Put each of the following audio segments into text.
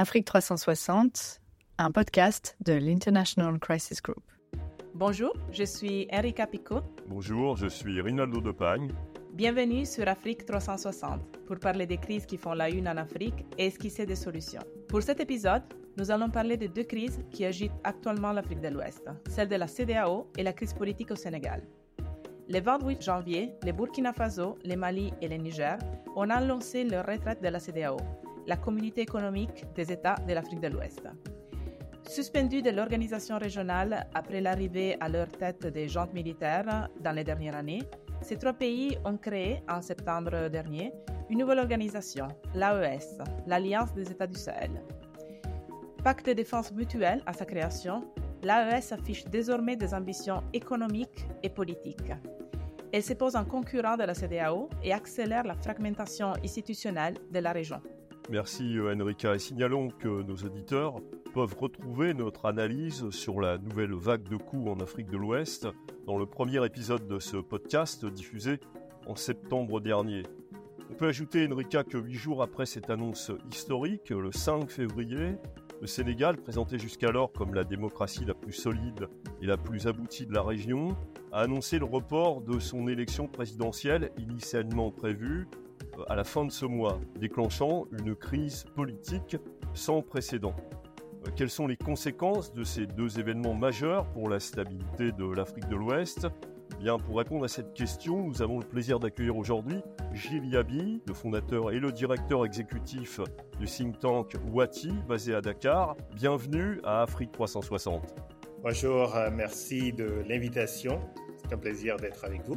Afrique 360, un podcast de l'International Crisis Group. Bonjour, je suis Enrica Picot. Bonjour, je suis Rinaldo Depagne. Bienvenue sur Afrique 360 pour parler des crises qui font la une en Afrique et esquisser des solutions. Pour cet épisode, nous allons parler de deux crises qui agitent actuellement l'Afrique de l'Ouest, celle de la CDAO et la crise politique au Sénégal. Le 28 janvier, le Burkina Faso, le Mali et le Niger ont annoncé leur retraite de la CDAO la communauté économique des États de l'Afrique de l'Ouest. Suspendus de l'organisation régionale après l'arrivée à leur tête des jantes militaires dans les dernières années, ces trois pays ont créé, en septembre dernier, une nouvelle organisation, l'AES, l'Alliance des États du Sahel. Pacte de défense mutuelle à sa création, l'AES affiche désormais des ambitions économiques et politiques. Elle se pose en concurrent de la CDAO et accélère la fragmentation institutionnelle de la région. Merci Enrica et signalons que nos auditeurs peuvent retrouver notre analyse sur la nouvelle vague de coups en Afrique de l'Ouest dans le premier épisode de ce podcast diffusé en septembre dernier. On peut ajouter Enrica que huit jours après cette annonce historique, le 5 février, le Sénégal, présenté jusqu'alors comme la démocratie la plus solide et la plus aboutie de la région, a annoncé le report de son élection présidentielle initialement prévue à la fin de ce mois, déclenchant une crise politique sans précédent. Euh, quelles sont les conséquences de ces deux événements majeurs pour la stabilité de l'Afrique de l'Ouest? Eh Bien, pour répondre à cette question, nous avons le plaisir d'accueillir aujourd'hui Gilles Yabi, le fondateur et le directeur exécutif du think tank Wati, basé à Dakar. Bienvenue à Afrique 360. Bonjour, euh, merci de l'invitation. C'est un plaisir d'être avec vous.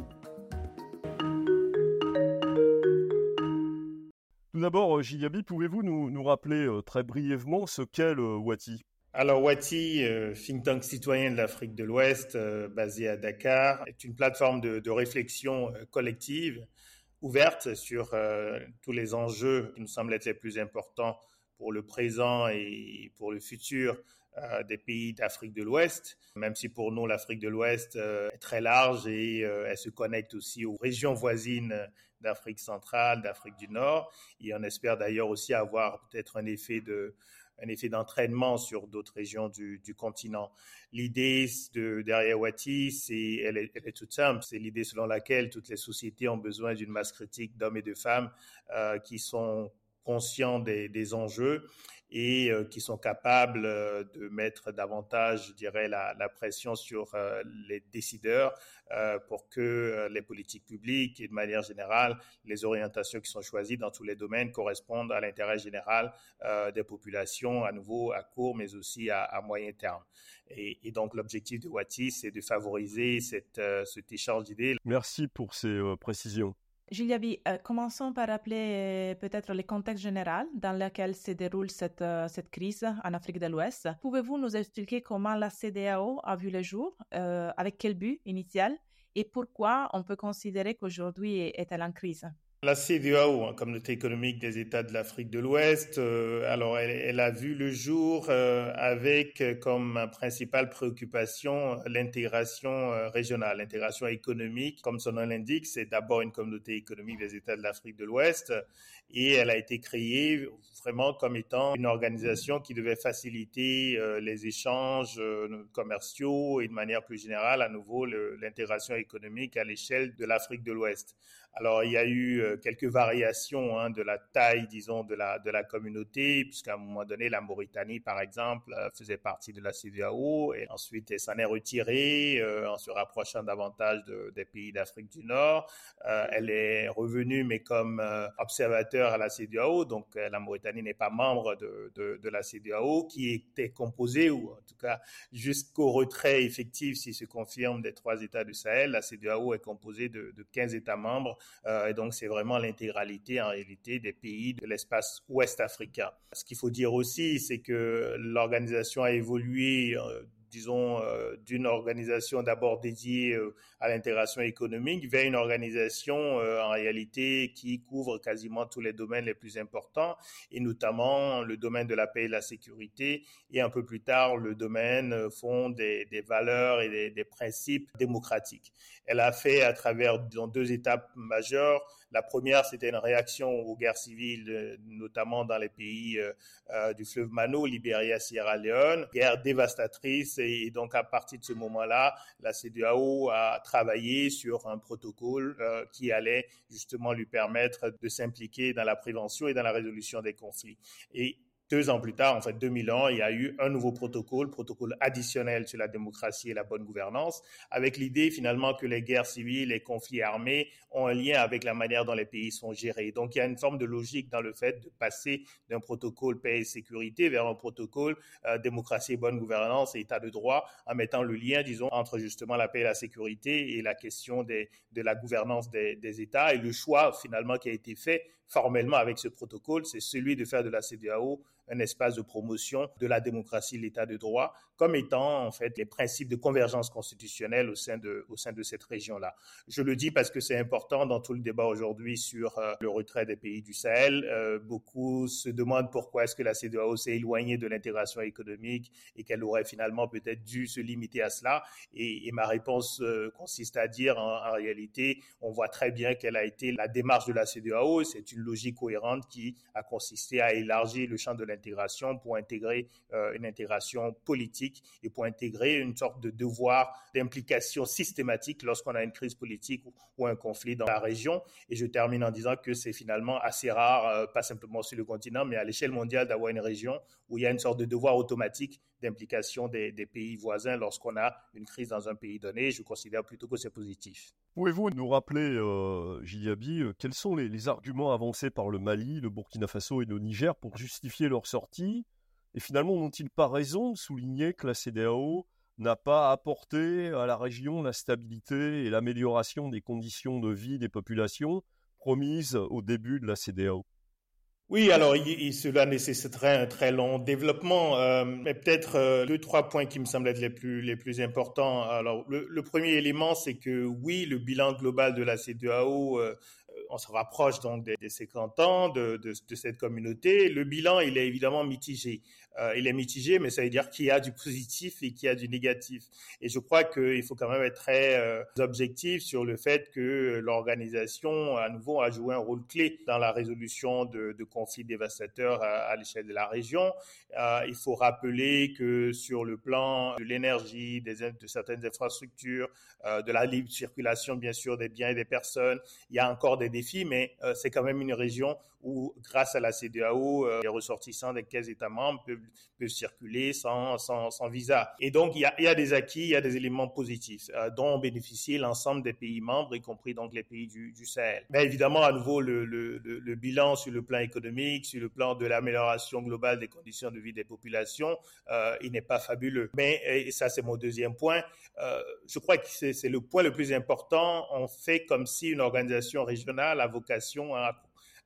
D'abord, euh, Gigabi, pouvez-vous nous, rappeler euh, très brièvement ce qu'est le Wati? Alors Wati, euh, think tank citoyen de l'Afrique de l'Ouest, basé à Dakar, est une plateforme de, réflexion collective ouverte sur tous les enjeux qui nous semblent être les plus importants pour le présent et pour le futur des pays d'Afrique de l'Ouest, même si pour nous l'Afrique de l'Ouest est très large et elle se connecte aussi aux régions voisines d'Afrique centrale, d'Afrique du Nord. Et on espère d'ailleurs aussi avoir peut-être un effet effet d'entraînement sur d'autres régions du, continent. L'idée de, derrière Wati, elle, est, toute simple. C'est l'idée selon laquelle toutes les sociétés ont besoin d'une masse critique d'hommes et de femmes euh, qui sont conscients des enjeux et euh, qui sont capables euh, de mettre davantage, je dirais, la, pression sur euh, les décideurs pour que les politiques publiques et de manière générale, les orientations qui sont choisies dans tous les domaines correspondent à l'intérêt général des populations, à nouveau à court, mais aussi à, moyen terme. Et, donc l'objectif de Wati, c'est de favoriser cette, cet échange d'idées. Merci pour ces précisions. Juliabi, euh, commençons par rappeler euh, peut-être le contexte général dans lequel se déroule cette, euh, cette crise en Afrique de l'Ouest. Pouvez-vous nous expliquer comment la CDAO a vu le jour, avec quel but initial et pourquoi on peut considérer qu'aujourd'hui est-elle en crise? La CDAO, hein, Communauté économique des États de l'Afrique de l'Ouest, euh, alors elle, a vu le jour euh, avec comme principale préoccupation l'intégration euh, régionale, l'intégration économique. Comme son nom l'indique, c'est d'abord une communauté économique des États de l'Afrique de l'Ouest et elle a été créée vraiment comme étant une organisation qui devait faciliter les échanges commerciaux et de manière plus générale, à nouveau, l'intégration économique à l'échelle de l'Afrique de l'Ouest. Alors, il y a eu euh, quelques variations hein, de la taille, disons, de la, communauté, puisqu'à un moment donné, la Mauritanie, par exemple, euh, faisait partie de la CEDEAO, et ensuite, elle s'en est retirée euh, en se rapprochant davantage de, des pays d'Afrique du Nord. Elle est revenue, mais comme observateur à la CEDEAO, donc la Mauritanie n'est pas membre de, la CEDEAO, qui était composée, ou en tout cas jusqu'au retrait effectif, s'il se confirme, des trois États du Sahel, la CEDEAO est composée de, de 15 États membres euh, et donc, c'est vraiment l'intégralité, en réalité, des pays de l'espace ouest africain. Ce qu'il faut dire aussi, c'est que l'organisation a évolué euh, disons, euh, d'une organisation d'abord dédiée euh, à l'intégration économique vers une organisation en réalité qui couvre quasiment tous les domaines les plus importants, et notamment le domaine de la paix et de la sécurité, et un peu plus tard le domaine fond des, valeurs et des, principes démocratiques. Elle a fait à travers deux étapes majeures la première, c'était une réaction aux guerres civiles, euh, notamment dans les pays euh, euh, du fleuve Mano, Libéria, Sierra Leone, guerre dévastatrice. Et, donc, à partir de ce moment-là, la CEDEAO a travaillé sur un protocole qui allait justement lui permettre de s'impliquer dans la prévention et dans la résolution des conflits. Et deux ans plus tard, en fait 2000 ans, il y a eu un nouveau protocole, protocole additionnel sur la démocratie et la bonne gouvernance, avec l'idée finalement que les guerres civiles, les conflits armés ont un lien avec la manière dont les pays sont gérés. Donc il y a une forme de logique dans le fait de passer d'un protocole paix et sécurité vers un protocole euh, démocratie et bonne gouvernance et état de droit, en mettant le lien, disons, entre justement la paix et la sécurité et la question de la gouvernance des, des États et le choix finalement qui a été fait formellement avec ce protocole, c'est celui de faire de la CDAO un espace de promotion de la démocratie, l'état de droit, comme étant en fait les principes de convergence constitutionnelle au sein de, au sein de cette région-là. Je le dis parce que c'est important dans tout le débat aujourd'hui sur euh, le retrait des pays du Sahel. Euh, beaucoup se demandent pourquoi est-ce que la CEDEAO s'est éloignée de l'intégration économique et qu'elle aurait finalement peut-être dû se limiter à cela. Et, ma réponse euh, consiste à dire en, réalité, on voit très bien quelle a été la démarche de la CEDEAO. C'est une logique cohérente qui a consisté à élargir le champ de l'intégration pour intégrer une intégration politique et pour intégrer une sorte de devoir d'implication systématique lorsqu'on a une crise politique ou, un conflit dans la région. Et je termine en disant que c'est finalement assez rare, euh, pas simplement sur le continent, mais à l'échelle mondiale, d'avoir une région où il y a une sorte de devoir automatique d'implication des, pays voisins lorsqu'on a une crise dans un pays donné. Je considère plutôt que c'est positif. Pouvez-vous nous rappeler, euh, Giliabi, euh, quels sont les, les, arguments avancés par le Mali, le Burkina Faso et le Niger pour justifier leur sortie? Et finalement, n'ont-ils pas raison de souligner que la CDAO n'a pas apporté à la région la stabilité et l'amélioration des conditions de vie des populations promises au début de la CDAO oui, alors cela nécessiterait un très long développement, euh, mais peut-être euh, deux, trois points qui me semblent être les plus, les plus importants. Alors, le, premier élément, c'est que oui, le bilan global de la CDAO euh, on se rapproche donc des, 50 ans de, cette communauté. Le bilan, il est évidemment mitigé. Euh, il est mitigé, mais ça veut dire qu'il y a du positif et qu'il y a du négatif. Et je crois qu'il faut quand même être très euh, objectif sur le fait que l'organisation, à nouveau, a joué un rôle clé dans la résolution de, conflits dévastateurs à, l'échelle de la région. Euh, il faut rappeler que sur le plan de l'énergie, de certaines infrastructures, de la libre circulation, bien sûr, des biens et des personnes, il y a encore des défis, mais c'est quand même une région où, grâce à la CDAO, les ressortissants des 15 États membres peuvent circuler sans, visa. Et donc, il y, a, des acquis, il y a des éléments positifs euh, dont ont l'ensemble des pays membres, y compris donc les pays du, Sahel. Mais évidemment, à nouveau, le, bilan sur le plan économique, sur le plan de l'amélioration globale des conditions de vie des populations, euh, il n'est pas fabuleux. Mais, et ça c'est mon deuxième point, euh, je crois que c'est le point le plus important. On fait comme si une organisation régionale a vocation à,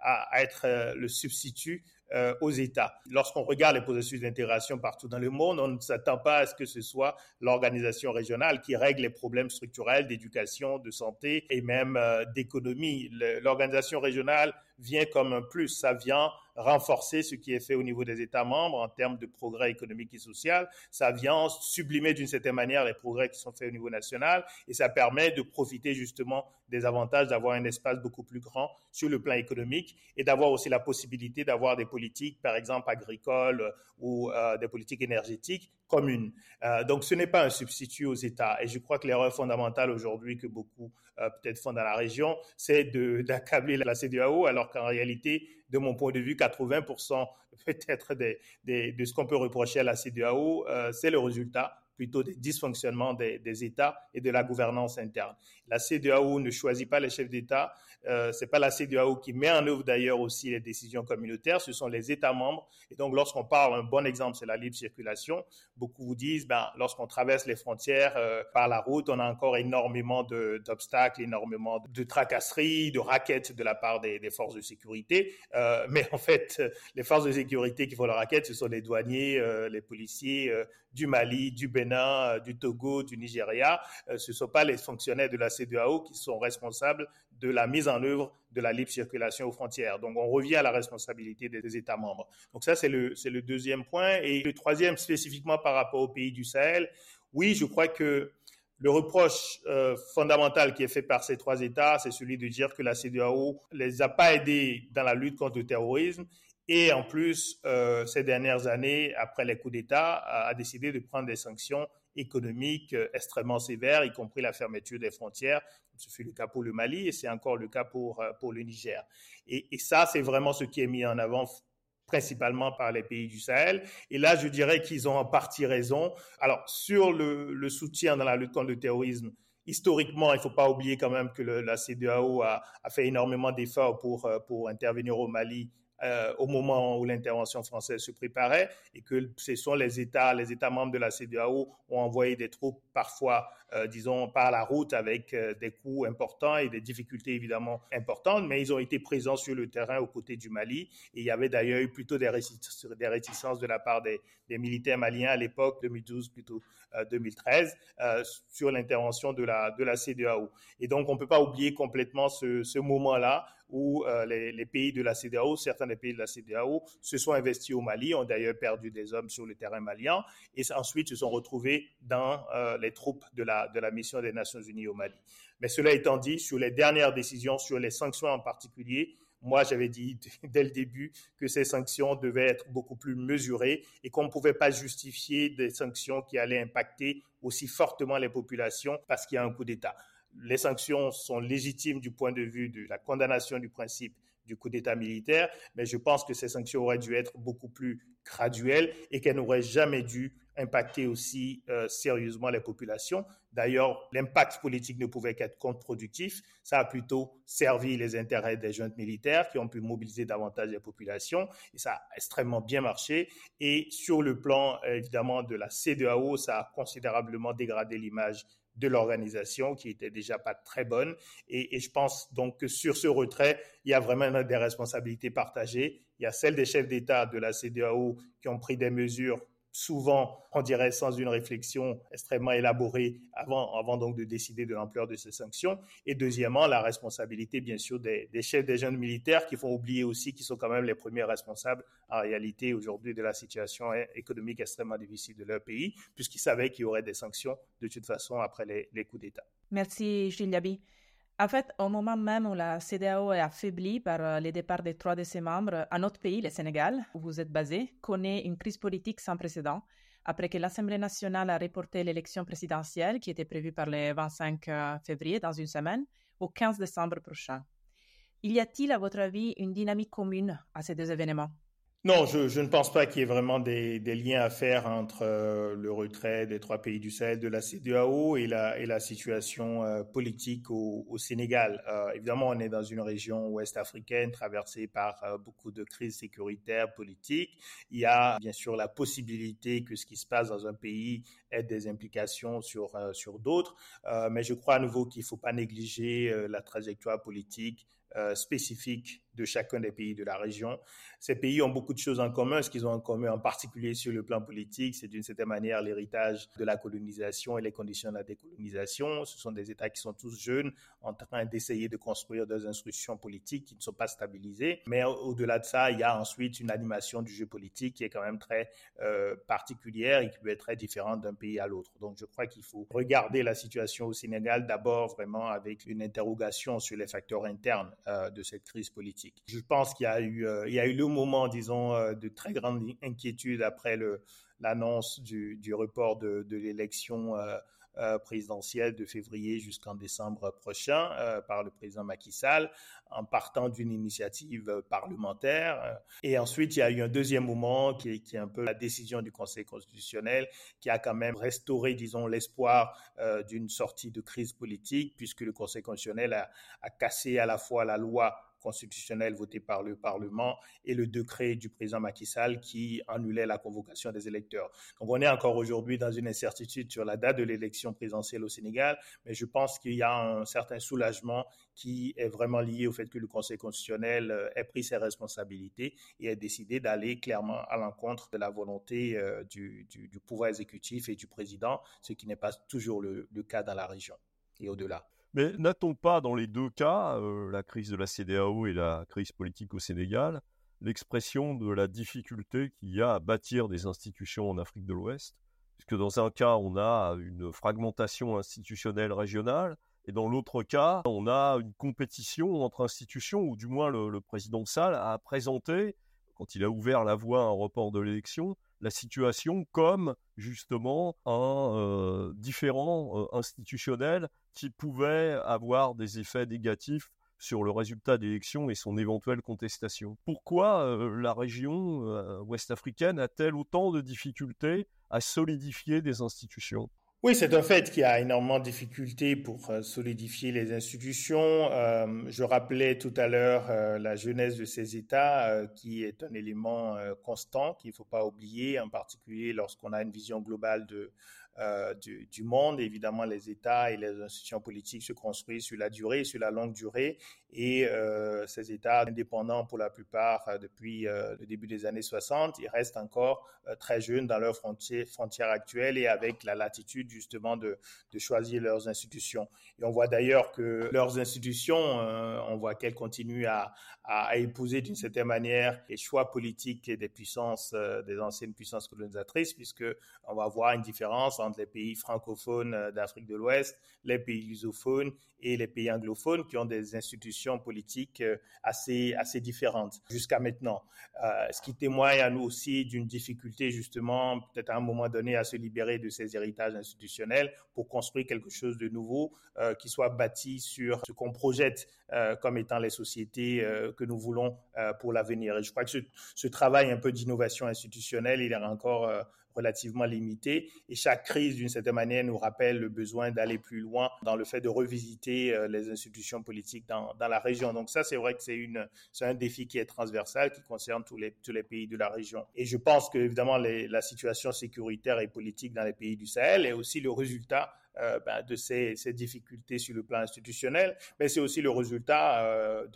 à être euh, le substitut euh, aux États. Lorsqu'on regarde les processus d'intégration partout dans le monde, on ne s'attend pas à ce que ce soit l'organisation régionale qui règle les problèmes structurels d'éducation, de santé et même euh, d'économie. L'organisation régionale vient comme un plus, ça vient renforcer ce qui est fait au niveau des États membres en termes de progrès économique et social. Ça vient sublimer d'une certaine manière les progrès qui sont faits au niveau national et ça permet de profiter justement des avantages d'avoir un espace beaucoup plus grand sur le plan économique et d'avoir aussi la possibilité d'avoir des politiques, par exemple agricoles ou euh, des politiques énergétiques communes. Euh, donc ce n'est pas un substitut aux États et je crois que l'erreur fondamentale aujourd'hui que beaucoup euh, peut-être font dans la région, c'est d'accabler la CDAO alors qu'en réalité, de mon point de vue, 80% peut-être de ce qu'on peut reprocher à la CDAO, euh, c'est le résultat plutôt des dysfonctionnements des, États et de la gouvernance interne. La CDAO ne choisit pas les chefs d'État, euh, c'est pas la CDAO qui met en œuvre d'ailleurs aussi les décisions communautaires, ce sont les États membres. Et donc, lorsqu'on parle, un bon exemple, c'est la libre circulation. Beaucoup vous disent, ben, lorsqu'on traverse les frontières euh, par la route, on a encore énormément d'obstacles, énormément de tracasseries, de raquettes de la part des, forces de sécurité. Euh, mais en fait, les forces de sécurité qui font la raquette, ce sont les douaniers, euh, les policiers du Mali, du Bénin, du Togo, du Nigeria. ce ne sont pas les fonctionnaires de la CEDEAO qui sont responsables de la mise en œuvre de la libre circulation aux frontières. Donc, on revient à la responsabilité des, États membres. Donc, ça, c'est le, le deuxième point. Et le troisième, spécifiquement par rapport aux pays du Sahel, oui, je crois que le reproche euh, fondamental qui est fait par ces trois États, c'est celui de dire que la CEDEAO les a pas aidés dans la lutte contre le terrorisme et en plus, euh, ces dernières années, après les coups d'État, a, décidé de prendre des sanctions économiques euh, extrêmement sévères, y compris la fermeture des frontières. Ce fut le cas pour le Mali et c'est encore le cas pour, pour le Niger. Et, ça, c'est vraiment ce qui est mis en avant principalement par les pays du Sahel. Et là, je dirais qu'ils ont en partie raison. Alors, sur le, le, soutien dans la lutte contre le terrorisme, historiquement, il ne faut pas oublier quand même que le, la CEDEAO a, a fait énormément d'efforts pour, euh, pour intervenir au Mali euh, au moment où l'intervention française se préparait et que ce sont les États, les États membres de la CEDEAO ont envoyé des troupes parfois, euh, disons, par la route avec euh, des coûts importants et des difficultés évidemment importantes, mais ils ont été présents sur le terrain aux côtés du Mali et il y avait d'ailleurs eu plutôt des, réticences de la part des, militaires maliens à l'époque, 2012 plutôt 2013, sur l'intervention de la, de la CEDEAO. Et donc on ne peut pas oublier complètement ce, moment-là où euh, les, pays de la CDAO, certains des pays de la CDAO, se sont investis au Mali, ont d'ailleurs perdu des hommes sur le terrain malien, et ensuite se sont retrouvés dans euh, les troupes de la, de la mission des Nations Unies au Mali. Mais cela étant dit, sur les dernières décisions, sur les sanctions en particulier, moi, j'avais dit dès le début que ces sanctions devaient être beaucoup plus mesurées et qu'on ne pouvait pas justifier des sanctions qui allaient impacter aussi fortement les populations parce qu'il y a un coup d'État les sanctions sont légitimes du point de vue de la condamnation du principe du coup d'État militaire, mais je pense que ces sanctions auraient dû être beaucoup plus graduelles et qu'elles n'auraient jamais dû impacter aussi euh, sérieusement les populations. D'ailleurs, l'impact politique ne pouvait qu'être contre-productif. Ça a plutôt servi les intérêts des jeunes militaires qui ont pu mobiliser davantage les populations et ça a extrêmement bien marché. Et sur le plan, évidemment, de la CDAO, ça a considérablement dégradé l'image de l'organisation qui était déjà pas très bonne. Et, je pense donc que sur ce retrait, il y a vraiment des responsabilités partagées. Il y a celles des chefs d'État de la CDAO qui ont pris des mesures souvent, on dirait, sans une réflexion extrêmement élaborée avant, avant donc de décider de l'ampleur de ces sanctions. Et deuxièmement, la responsabilité, bien sûr, des, chefs des jeunes militaires qui font oublier aussi qu'ils sont quand même les premiers responsables, en réalité, aujourd'hui, de la situation économique extrêmement difficile de leur pays, puisqu'ils savaient qu'il y aurait des sanctions de toute façon après les, coups d'État. Merci, Gilles Yabi. En fait, au moment même où la CDAO est affaiblie par euh, le départ de trois de ses membres, un autre pays, le Sénégal, où vous êtes basé, connaît une crise politique sans précédent après que l'Assemblée nationale a reporté l'élection présidentielle qui était prévue par le 25 euh, février dans une semaine au 15 décembre prochain. Y a-t-il, à votre avis, une dynamique commune à ces deux événements? Non, je, ne pense pas qu'il y ait vraiment des, liens à faire entre euh, le retrait des trois pays du Sahel de la CEDEAO et la, situation euh, politique au, Sénégal. Euh, évidemment, on est dans une région ouest africaine traversée par beaucoup de crises sécuritaires, politiques. Il y a bien sûr la possibilité que ce qui se passe dans un pays ait des implications sur, sur d'autres, mais je crois à nouveau qu'il ne faut pas négliger la trajectoire politique spécifique de chacun des pays de la région. Ces pays ont beaucoup de choses en commun. Ce qu'ils ont en commun, en particulier sur le plan politique, c'est d'une certaine manière l'héritage de la colonisation et les conditions de la décolonisation. Ce sont des États qui sont tous jeunes, en train d'essayer de construire des institutions politiques qui ne sont pas stabilisées. Mais au-delà de ça, il y a ensuite une animation du jeu politique qui est quand même très euh, particulière et qui peut être très différente d'un pays à l'autre. Donc, je crois qu'il faut regarder la situation au Sénégal d'abord vraiment avec une interrogation sur les facteurs internes euh, de cette crise politique. Je pense qu'il y a eu, euh, le moment, disons, euh, de très grande inquiétude après l'annonce du, report de, l'élection euh, présidentielle de février jusqu'en décembre prochain par le président Macky Sall, en partant d'une initiative parlementaire. Et ensuite, il y a eu un deuxième moment qui est, un peu la décision du Conseil constitutionnel qui a quand même restauré, disons, l'espoir d'une sortie de crise politique, puisque le Conseil constitutionnel a cassé à la fois la loi constitutionnelle votée par le Parlement et le décret du président Macky Sall qui annulait la convocation des électeurs. Donc on est encore aujourd'hui dans une incertitude sur la date de l'élection présidentielle au Sénégal, mais je pense qu'il y a un certain soulagement qui est vraiment lié au fait que le Conseil constitutionnel euh, ait pris ses responsabilités et ait décidé d'aller clairement à l'encontre de la volonté euh, du, pouvoir exécutif et du président, ce qui n'est pas toujours le, cas dans la région et au-delà. Mais n'a-t-on pas dans les deux cas, euh, la crise de la CDAO et la crise politique au Sénégal, l'expression de la difficulté qu'il y a à bâtir des institutions en Afrique de l'Ouest? Puisque dans un cas, on a une fragmentation institutionnelle régionale, et dans l'autre cas, on a une compétition entre institutions, ou du moins le, président Sall a présenté, quand il a ouvert la voie à un report de l'élection, la situation comme justement un euh, différent euh, institutionnel qui pouvait avoir des effets négatifs sur le résultat d'élection et son éventuelle contestation. Pourquoi euh, la région ouest africaine a-t-elle autant de difficultés à solidifier des institutions? Oui, c'est un fait qu'il y a énormément de difficultés pour euh, solidifier les institutions. Euh, je rappelais tout à l'heure euh, la jeunesse de ces États, qui est un élément constant qu'il ne faut pas oublier, en particulier lorsqu'on a une vision globale de, du, du, monde. Évidemment, les États et les institutions politiques se construisent sur la durée, sur la longue durée, et euh, ces États indépendants pour la plupart euh, depuis euh, le début des années 60, ils restent encore très jeunes dans leurs frontières, frontières actuelles et avec la latitude justement de, de choisir leurs institutions. Et on voit d'ailleurs que leurs institutions, on voit qu'elles continuent à, à, épouser d'une certaine manière les choix politiques des puissances, des anciennes puissances colonisatrices, puisque on va voir une différence les pays francophones d'Afrique de l'Ouest, les pays lusophones et les pays anglophones qui ont des institutions politiques euh, assez, assez différentes jusqu'à maintenant. Euh, ce qui témoigne à nous aussi d'une difficulté justement, peut-être à un moment donné, à se libérer de ces héritages institutionnels pour construire quelque chose de nouveau euh, qui soit bâti sur ce qu'on projette comme étant les sociétés que nous voulons pour l'avenir. Et je crois que ce, ce travail un peu d'innovation institutionnelle, il est encore relativement limité. Et chaque crise, d'une certaine manière, nous rappelle le besoin d'aller plus loin dans le fait de revisiter euh, les institutions politiques dans, dans la région. Donc ça, c'est vrai que c'est c'est un défi qui est transversal, qui concerne tous les, tous les pays de la région. Et je pense que, évidemment, la situation sécuritaire et politique dans les pays du Sahel est aussi le résultat euh, ben, de ces, difficultés sur le plan institutionnel, mais c'est aussi le résultat euh,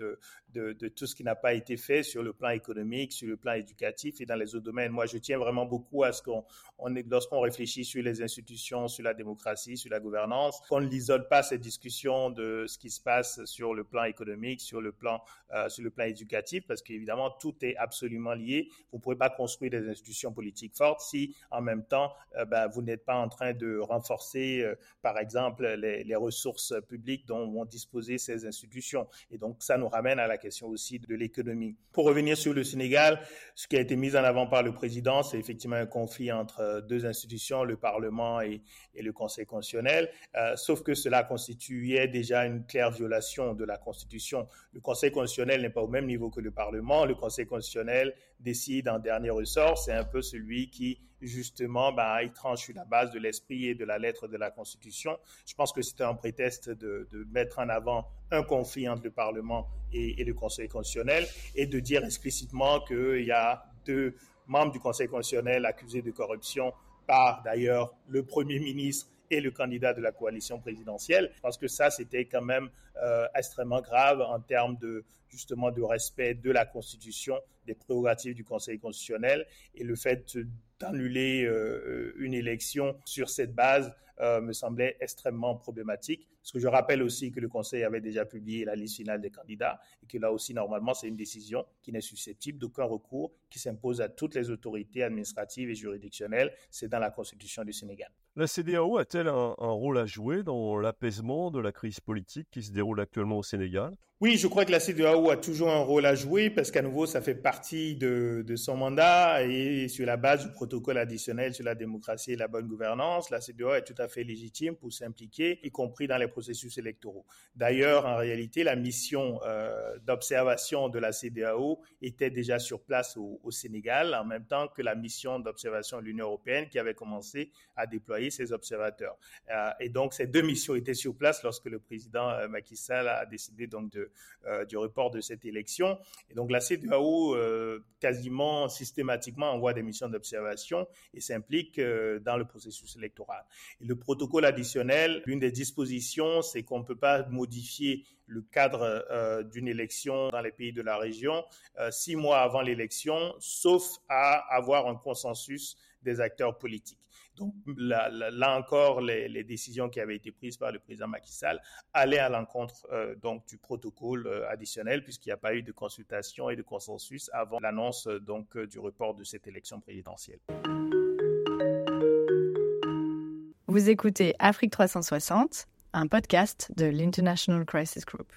de, tout ce qui n'a pas été fait sur le plan économique, sur le plan éducatif et dans les autres domaines. Moi, je tiens vraiment beaucoup à ce qu'on, on, lorsqu'on réfléchit sur les institutions, sur la démocratie, sur la gouvernance, qu'on n'isole pas ces discussions de ce qui se passe sur le plan économique, sur le plan, euh, sur le plan éducatif, parce qu'évidemment, tout est absolument lié. Vous ne pouvez pas construire des institutions politiques fortes si, en même temps, ben, vous n'êtes pas en train de renforcer par exemple, les, ressources publiques dont vont disposer ces institutions. Et donc, ça nous ramène à la question aussi de l'économie. Pour revenir sur le Sénégal, ce qui a été mis en avant par le président, c'est effectivement un conflit entre deux institutions, le Parlement et, le Conseil constitutionnel, euh, sauf que cela constituait déjà une claire violation de la Constitution. Le Conseil constitutionnel n'est pas au même niveau que le Parlement. Le Conseil constitutionnel décide en dernier ressort. C'est un peu celui qui justement, bah, il tranche sur la base de l'esprit et de la lettre de la Constitution. Je pense que c'était un prétexte de, mettre en avant un conflit entre le Parlement et, le Conseil constitutionnel et de dire explicitement qu'il y a deux membres du Conseil constitutionnel accusés de corruption par d'ailleurs le Premier ministre et le candidat de la coalition présidentielle. parce que ça, c'était quand même euh, extrêmement grave en termes de justement de respect de la Constitution, des prérogatives du Conseil constitutionnel et le fait d'annuler euh, une élection sur cette base euh, me semblait extrêmement problématique. Parce que je rappelle aussi que le Conseil avait déjà publié la liste finale des candidats et que là aussi, normalement, c'est une décision qui n'est susceptible d'aucun recours, qui s'impose à toutes les autorités administratives et juridictionnelles. C'est dans la Constitution du Sénégal. La CDAO a-t-elle un rôle à jouer dans l'apaisement de la crise politique qui se déroule actuellement au Sénégal? Oui, je crois que la CEDEAO a toujours un rôle à jouer parce qu'à nouveau, ça fait partie de, son mandat et sur la base du protocole additionnel sur la démocratie et la bonne gouvernance, la CEDEAO est tout à fait légitime pour s'impliquer, y compris dans les processus électoraux. D'ailleurs, en réalité, la mission euh, d'observation de la CEDEAO était déjà sur place au, Sénégal, en même temps que la mission d'observation de l'Union européenne qui avait commencé à déployer ses observateurs. et donc, ces deux missions étaient sur place lorsque le président Macky Sall a décidé donc de, du report de cette élection. Et donc, la CEDEAO, quasiment systématiquement, envoie des missions d'observation et s'implique dans le processus électoral. Et le protocole additionnel, l'une des dispositions, c'est qu'on ne peut pas modifier le cadre euh, d'une élection dans les pays de la région euh, six mois avant l'élection, sauf à avoir un consensus des acteurs politiques. Là, encore, les, décisions qui avaient été prises par le président Macky Sall allaient à l'encontre euh, donc du protocole additionnel puisqu'il n'y a pas eu de consultation et de consensus avant l'annonce donc du report de cette élection présidentielle. Vous écoutez Afrique 360 un podcast de l'International Crisis Group.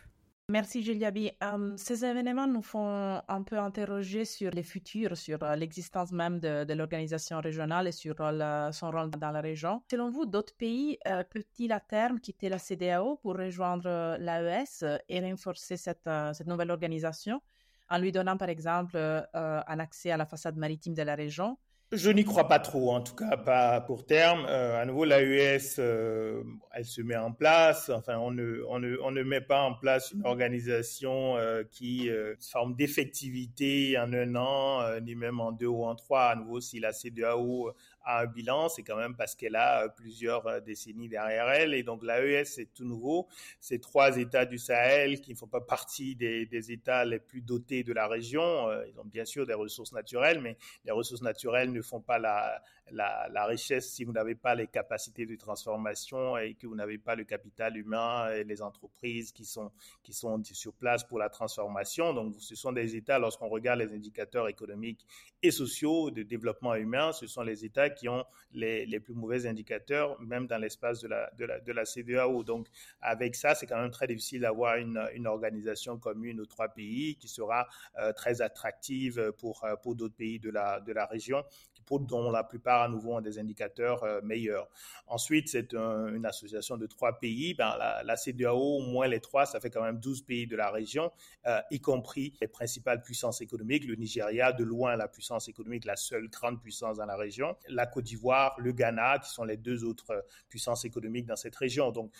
Merci Julia B. Euh, ces événements nous font un peu interroger sur les futurs, sur euh, l'existence même de, l'organisation régionale et sur euh, son rôle dans la région. Selon vous, d'autres pays peuvent-ils à terme quitter la CDAO pour rejoindre l'AES et renforcer cette nouvelle organisation en lui donnant par exemple un accès à la façade maritime de la région? Je n'y crois pas trop, en tout cas pas pour terme. Euh, à nouveau, l'AES, euh, elle se met en place. Enfin, on ne, on ne, on ne met pas en place une organisation euh, qui forme d'effectivité en un an, ni même en deux ou en trois. À nouveau, si la CDAO a un bilan, c'est quand même parce qu'elle a plusieurs décennies derrière elle. Et donc l'AES, c'est tout nouveau. C'est trois États du Sahel qui ne font pas partie des, États les plus dotés de la région. Ils ont bien sûr des ressources naturelles, mais les ressources naturelles ne font pas la, la, richesse si vous n'avez pas les capacités de transformation et que vous n'avez pas le capital humain et les entreprises qui sont, qui sont sur place pour la transformation. Donc, ce sont des États, lorsqu'on regarde les indicateurs économiques et sociaux de développement humain, ce sont les États qui ont les, les plus mauvais indicateurs, même dans l'espace de la, de, la, de la CDAO. Donc, avec ça, c'est quand même très difficile d'avoir une, une, organisation commune aux trois pays qui sera euh, très attractive pour, euh, pour d'autres pays de la, de la région dont la plupart à nouveau ont des indicateurs euh, meilleurs. Ensuite, c'est une association de trois pays. Ben, la, la, CDAO, moins les trois, ça fait quand même 12 pays de la région, euh, y compris les principales puissances économiques. Le Nigeria, de loin la puissance économique, la seule grande puissance dans la région. La Côte d'Ivoire, le Ghana, qui sont les deux autres euh, puissances économiques dans cette région. Donc,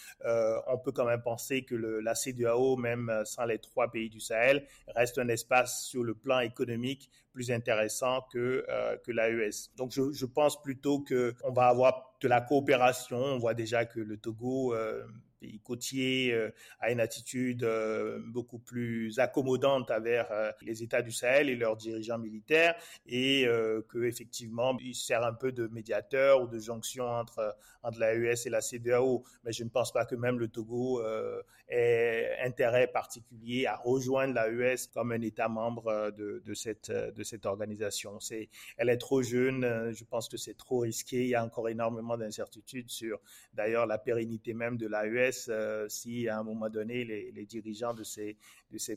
on peut quand même penser que le, la CDAO, même sans les trois pays du Sahel, reste un espace sur le plan économique plus intéressant que, euh, que l'AES. Donc je, je pense plutôt qu'on va avoir de la coopération. On voit déjà que le Togo euh, pays côtier euh, a une attitude euh, beaucoup plus accommodante envers euh, les États du Sahel et leurs dirigeants militaires et que effectivement il sert un peu de médiateur ou de jonction entre entre l'AES et la CEDEAO. Mais je ne pense pas que même le Togo ait intérêt particulier à rejoindre l'AES comme un État membre de, de cette de cette organisation. C'est elle est trop jeune. Je pense que c'est trop risqué. Il y a encore énormément d'incertitudes sur d'ailleurs la pérennité même de l'AES euh, si à un moment donné les, dirigeants de ces,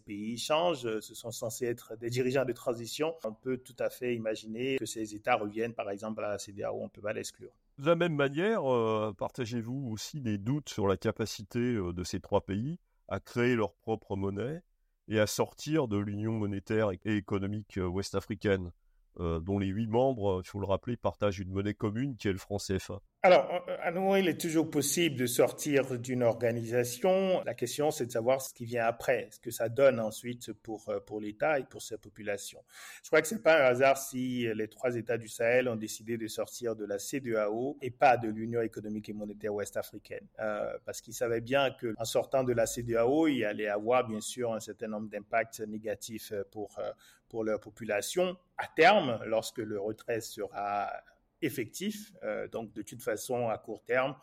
pays changent, euh, ce sont censés être des dirigeants de transition, on peut tout à fait imaginer que ces États reviennent par exemple à la CDAO, on ne peut pas l'exclure. De la même manière, euh, partagez-vous aussi des doutes sur la capacité de ces trois pays à créer leur propre monnaie et à sortir de l'Union monétaire et économique ouest-africaine, dont les huit membres, il faut le rappeler, partagent une monnaie commune qui est le franc CFA alors, à nouveau, il est toujours possible de sortir d'une organisation. La question, c'est de savoir ce qui vient après, ce que ça donne ensuite pour, euh, pour l'État et pour sa population? Je crois que c'est pas un hasard si les trois États du Sahel ont décidé de sortir de la CEDEAO et pas de l'Union économique et monétaire ouest-africaine. Euh, parce qu'ils savaient bien qu'en sortant de la CEDEAO, il allait avoir bien sûr un certain nombre d'impacts négatifs pour, euh, pour leur population. À terme, lorsque le retrait sera effectif. Euh, donc, de toute façon, à court terme,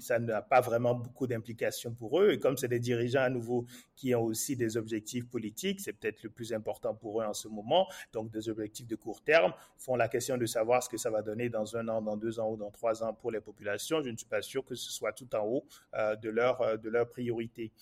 ça n'a pas vraiment beaucoup d'implications pour eux. Et comme c'est des dirigeants à nouveau qui ont aussi des objectifs politiques, c'est peut-être le plus important pour eux en ce moment. Donc, des objectifs de court terme font la question de savoir ce que ça va donner dans un an, dans deux ans ou dans trois ans pour les populations. Je ne suis pas sûr que ce soit tout en haut euh, de leur euh, de leur priorité.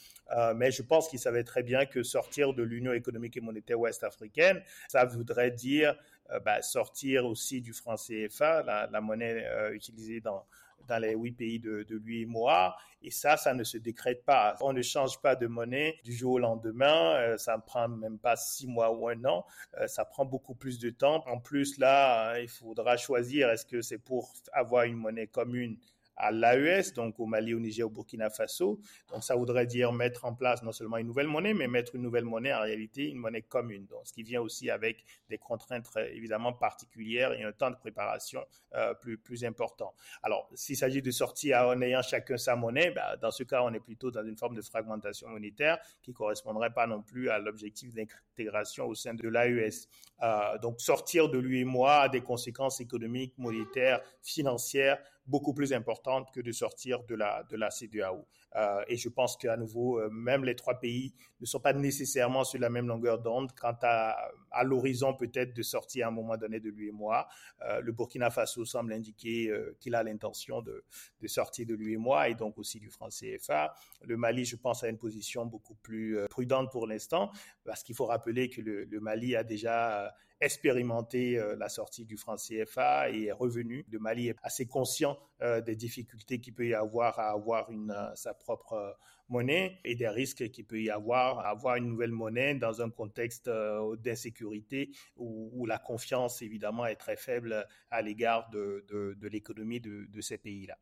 mais je pense qu'ils savaient très bien que sortir de l'Union économique et monétaire ouest-africaine, ça voudrait dire euh, bah, sortir aussi du franc CFA, la, monnaie euh, utilisée dans, dans les huit pays de, de l'UEMOA. Et ça, ça ne se décrète pas. On ne change pas de monnaie du jour au lendemain. Euh, ça ne prend même pas six mois ou un an. ça prend beaucoup plus de temps. En plus, là, il faudra choisir est-ce que c'est pour avoir une monnaie commune à l'AES, donc au Mali, au Niger, au Burkina Faso. Donc ça voudrait dire mettre en place non seulement une nouvelle monnaie, mais mettre une nouvelle monnaie en réalité, une monnaie commune. Donc ce qui vient aussi avec des contraintes évidemment particulières et un temps de préparation euh, plus, plus important. Alors s'il s'agit de sortir en ayant chacun sa monnaie, bah, dans ce cas, on est plutôt dans une forme de fragmentation monétaire qui correspondrait pas non plus à l'objectif d'intégration au sein de l'AES. Euh, donc sortir de lui et moi a des conséquences économiques, monétaires, financières beaucoup plus importante que de sortir de la, de la CDAO. Euh, et je pense qu'à nouveau, euh, même les trois pays ne sont pas nécessairement sur la même longueur d'onde quant à, à l'horizon peut-être de sortir à un moment donné de lui et moi. Euh, le Burkina Faso semble indiquer qu'il a l'intention de, de, sortir de lui et moi et donc aussi du franc CFA. Le Mali, je pense, a une position beaucoup plus prudente pour l'instant parce qu'il faut rappeler que le, Mali a déjà expérimenté la sortie du franc CFA et est revenu. Le Mali est assez conscient des difficultés qu'il peut y avoir à avoir une, sa propre monnaie et des risques qu'il peut y avoir à avoir une nouvelle monnaie dans un contexte d'insécurité où, la confiance évidemment est très faible à l'égard de, de, l'économie de, de ces pays-là.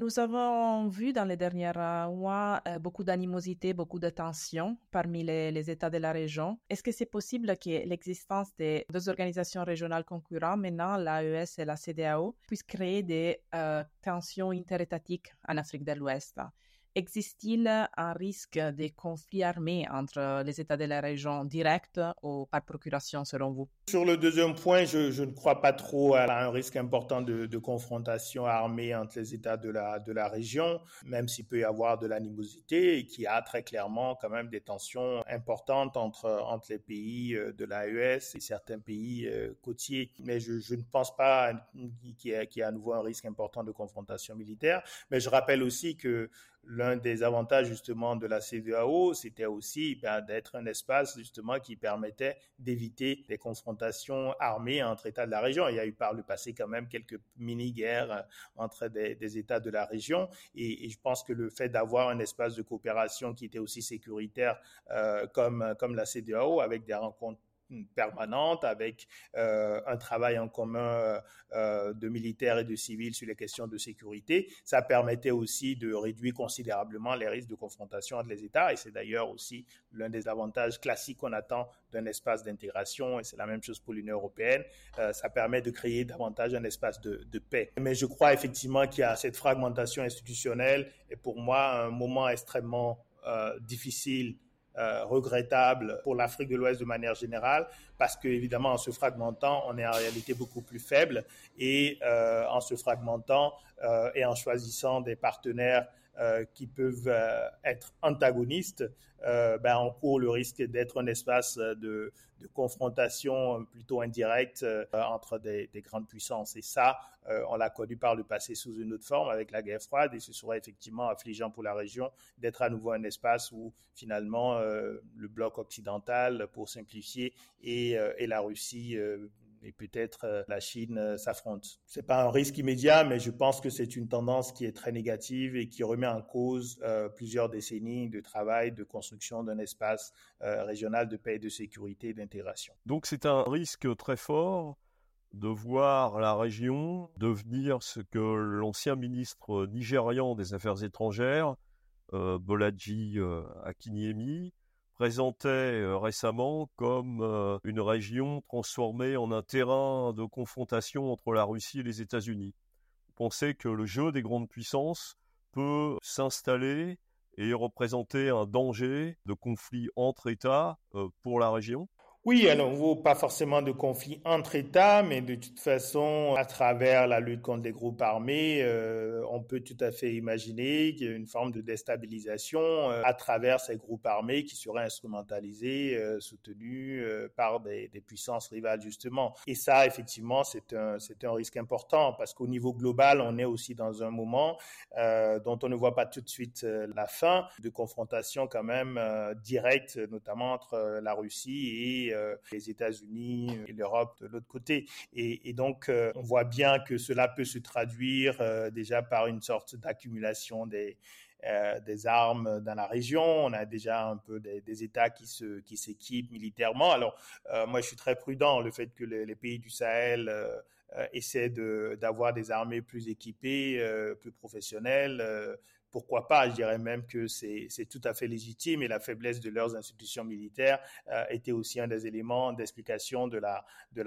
Nous avons vu dans les derniers mois euh, beaucoup d'animosité, beaucoup de tensions parmi les, États de la région. Est-ce que c'est possible que l'existence des deux organisations régionales concurrentes, maintenant l'AES et la CDAO, puisse créer des euh, tensions interétatiques en Afrique de l'Ouest? Existe-t-il un risque de conflit armé entre les États de la région direct ou par procuration selon vous? Sur le deuxième point, je, ne crois pas trop à un risque important de, confrontation armée entre les États de la, de la région, même s'il peut y avoir de l'animosité et qu'il y a très clairement quand même des tensions importantes entre, entre les pays euh, de l'AES et certains pays euh, côtiers. Mais je ne pense pas qu'il y, ait à nouveau un risque important de confrontation militaire. Mais je rappelle aussi que l'un des avantages justement de la CVAO, c'était aussi ben, d'être un espace justement qui permettait d'éviter des confrontations armées entre États de la région. Il y a eu par le passé quand même quelques mini-guerres euh, entre des, États de la région et, je pense que le fait d'avoir un espace de coopération qui était aussi sécuritaire euh, comme, comme la CDAO avec des rencontres permanente avec euh, un travail en commun euh, euh, de militaires et de civils sur les questions de sécurité. Ça permettait aussi de réduire considérablement les risques de confrontation entre les États et c'est d'ailleurs aussi l'un des avantages classiques qu'on attend d'un espace d'intégration et c'est la même chose pour l'Union européenne. ça permet de créer davantage un espace de paix. Mais je crois effectivement qu'il y a cette fragmentation institutionnelle et pour moi un moment extrêmement difficile euh, regrettable pour l'Afrique de l'Ouest de manière générale, parce que évidemment en se fragmentant, on est en réalité beaucoup plus faible. Et euh, en se fragmentant euh, et en choisissant des partenaires euh, qui peuvent euh, être antagonistes, euh, ben, on court le risque d'être un espace de, de, confrontation plutôt indirecte entre des, des, grandes puissances. Et ça, on l'a connu par le passé sous une autre forme avec la guerre froide, et ce serait effectivement affligeant pour la région d'être à nouveau un espace où finalement le bloc occidental, pour simplifier, et, et la Russie et peut-être euh, la Chine euh, s'affrontent. C'est pas un risque immédiat, mais je pense que c'est une tendance qui est très négative et qui remet en cause euh, plusieurs décennies de travail, de construction d'un espace régional de paix, de sécurité et d'intégration. Donc c'est un risque très fort de voir la région devenir ce que l'ancien ministre nigérian des Affaires étrangères, Bolaji Akiniemi, présentait euh, récemment comme euh, une région transformée en un terrain de confrontation entre la Russie et les États-Unis. Pensez que le jeu des grandes puissances peut s'installer et représenter un danger de conflit entre États euh, pour la région oui, alors pas forcément de conflit entre États, mais de toute façon, à travers la lutte contre les groupes armés, euh, on peut tout à fait imaginer qu'il y a une forme de déstabilisation euh, à travers ces groupes armés qui seraient instrumentalisés, euh, soutenus par des, des, puissances rivales justement. Et ça, effectivement, c'est un c'est un risque important parce qu'au niveau global, on est aussi dans un moment dont on ne voit pas tout de suite la fin de confrontation quand même directe, notamment entre la Russie et euh, les États-Unis et l'Europe de l'autre côté. Et, donc, euh, on voit bien que cela peut se traduire euh, déjà par une sorte d'accumulation des, armes dans la région. On a déjà un peu des, États qui se qui s'équipent militairement. Alors moi, je suis très prudent. Le fait que les, pays du Sahel essaient d'avoir des armées plus équipées, plus professionnelles pourquoi pas, je dirais même que c'est tout à fait légitime et la faiblesse de leurs institutions militaires euh, était aussi un des éléments d'explication de la,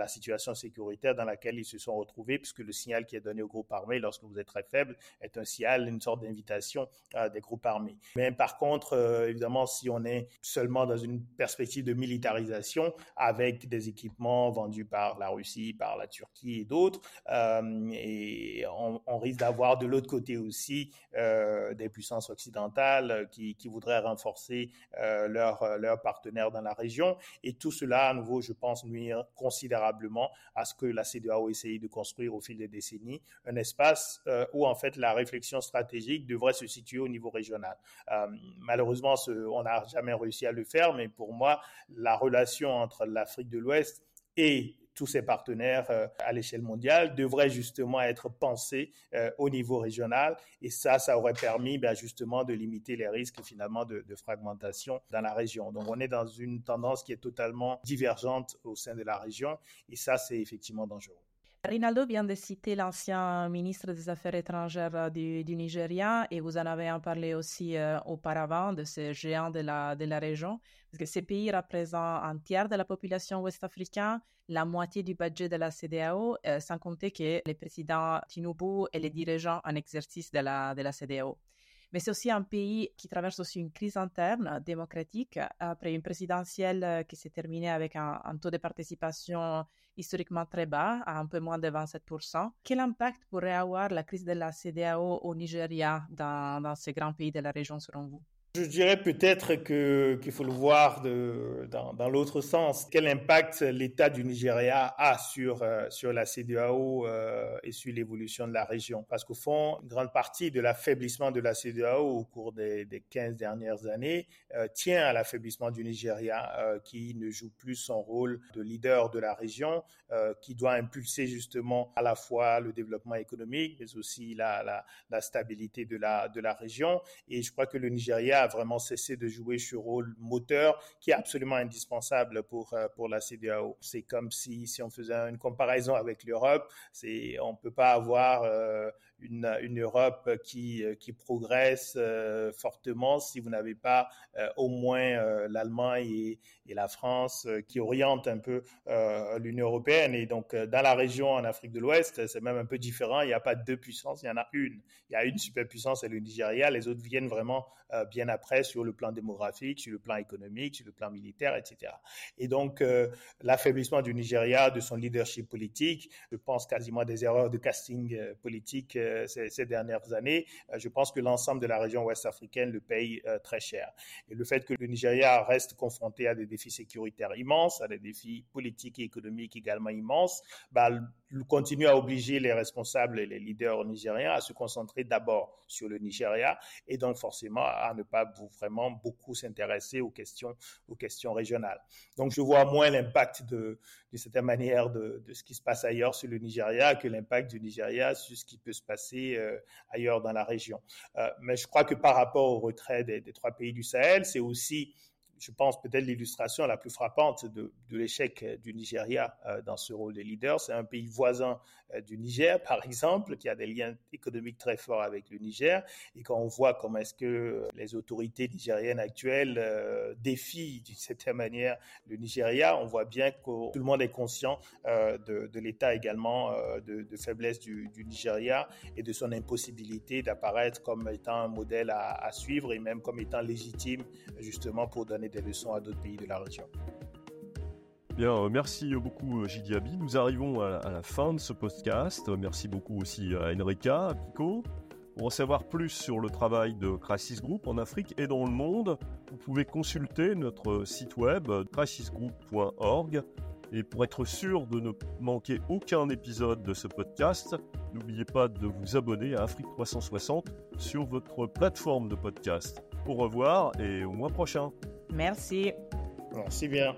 situation sécuritaire dans laquelle ils se sont retrouvés, puisque le signal qui est donné aux groupes armés lorsque vous êtes très faible est un signal, une sorte d'invitation euh, des groupes armés. Mais par contre, euh, évidemment, si on est seulement dans une perspective de militarisation avec des équipements vendus par la Russie, par la Turquie et d'autres, on risque d'avoir de l'autre côté aussi des puissances occidentales euh, qui, voudraient renforcer euh, leurs euh, leur partenaires dans la région. Et tout cela, à nouveau, je pense, nuire considérablement à ce que la CDAO essaye de construire au fil des décennies, un espace où, en fait, la réflexion stratégique devrait se situer au niveau régional. malheureusement, on n'a jamais réussi à le faire, mais pour moi, la relation entre l'Afrique de l'Ouest et tous ses partenaires euh, à l'échelle mondiale devraient justement être pensés euh, au niveau régional. Et ça, ça aurait permis ben, justement de limiter les risques finalement de, de, fragmentation dans la région. Donc on est dans une tendance qui est totalement divergente au sein de la région. Et ça, c'est effectivement dangereux. Rinaldo vient de citer l'ancien ministre des Affaires étrangères du, Nigeria et vous en avez parlé aussi euh, auparavant de ces géants de la, de la région, parce que ces pays représentent un tiers de la population ouest-africaine, la moitié du budget de la CDAO, euh, sans compter que les présidents Tinubu et les dirigeants en exercice de la, de la CDAO mais c'est aussi un pays qui traverse aussi une crise interne démocratique après une présidentielle euh, qui s'est terminée avec un, taux de participation historiquement très bas, à un peu moins de 27%. Quel impact pourrait avoir la crise de la CDAO au Nigeria dans, dans ces grands pays de la région selon vous? Je dirais peut-être qu'il faut le voir dans, l'autre sens. Quel impact l'État du Nigeria a sur euh, sur la CEDEAO euh, et sur l'évolution de la région? Parce qu'au fond, une grande partie de l'affaiblissement de la CEDEAO au cours des, des 15 dernières années euh, tient à l'affaiblissement du Nigeria, qui ne joue plus son rôle de leader de la région, qui doit impulser justement à la fois le développement économique, mais aussi la, la, la stabilité de la de la région. Et je crois que le Nigeria a vraiment cessé de jouer ce rôle moteur qui est absolument indispensable pour, euh, pour la CDAO. C'est comme si, si on faisait une comparaison avec l'Europe, on peut pas avoir euh, une, Europe qui, euh, qui progresse fortement si vous n'avez pas au moins l'Allemagne et, la France qui orientent un peu l'Union européenne. Et donc, dans la région en Afrique de l'Ouest, c'est même un peu différent. Il n'y a pas deux puissances, il y en a une. Il y a une superpuissance, c'est le Nigeria. Les autres viennent vraiment bien après sur le plan démographique, sur le plan économique, sur le plan militaire, etc. Et donc, euh, l'affaiblissement du Nigeria, de son leadership politique, je pense quasiment des erreurs de casting euh, politique euh, ces, dernières années. je pense que l'ensemble de la région ouest africaine le paye très cher. Et le fait que le Nigeria reste confronté à des défis sécuritaires immenses, à des défis politiques et économiques également immenses, bah, continue à obliger les responsables et les leaders nigériens à se concentrer d'abord sur le Nigeria et donc forcément à ne pas vraiment beaucoup s'intéresser aux questions, régionales. Donc je vois moins l'impact de, de certaine manière de, ce qui se passe ailleurs sur le Nigeria que l'impact du Nigeria sur ce qui peut se passer euh, ailleurs dans la région. Euh, mais je crois que par rapport au retrait des, des trois pays du Sahel, c'est aussi je pense, peut-être l'illustration la plus frappante de, l'échec du Nigeria euh, dans ce rôle de leader. C'est un pays voisin euh, du Niger, par exemple, qui a des liens économiques très forts avec le Niger. Et quand on voit comment est-ce que les autorités nigériennes actuelles euh, défient d'une certaine manière le Nigeria, on voit bien que tout le monde est conscient euh, de, l'état également euh, de, de, faiblesse du, du, Nigeria et de son impossibilité d'apparaître comme étant un modèle à, à suivre et même comme étant légitime justement pour donner des leçons à d'autres pays de la région. Bien, euh, merci beaucoup euh, Gidi Abi. Nous arrivons à la fin de ce podcast. Merci beaucoup aussi à Enrica, à Pico. Pour en savoir plus sur le travail de Crisis Group en Afrique et dans le monde, vous pouvez consulter notre site web crisisgroup.org. Et pour être sûr de ne manquer aucun épisode de ce podcast, n'oubliez pas de vous abonner à Afrique 360 sur votre plateforme de podcast. Au revoir et au mois prochain. Merci. Merci bien.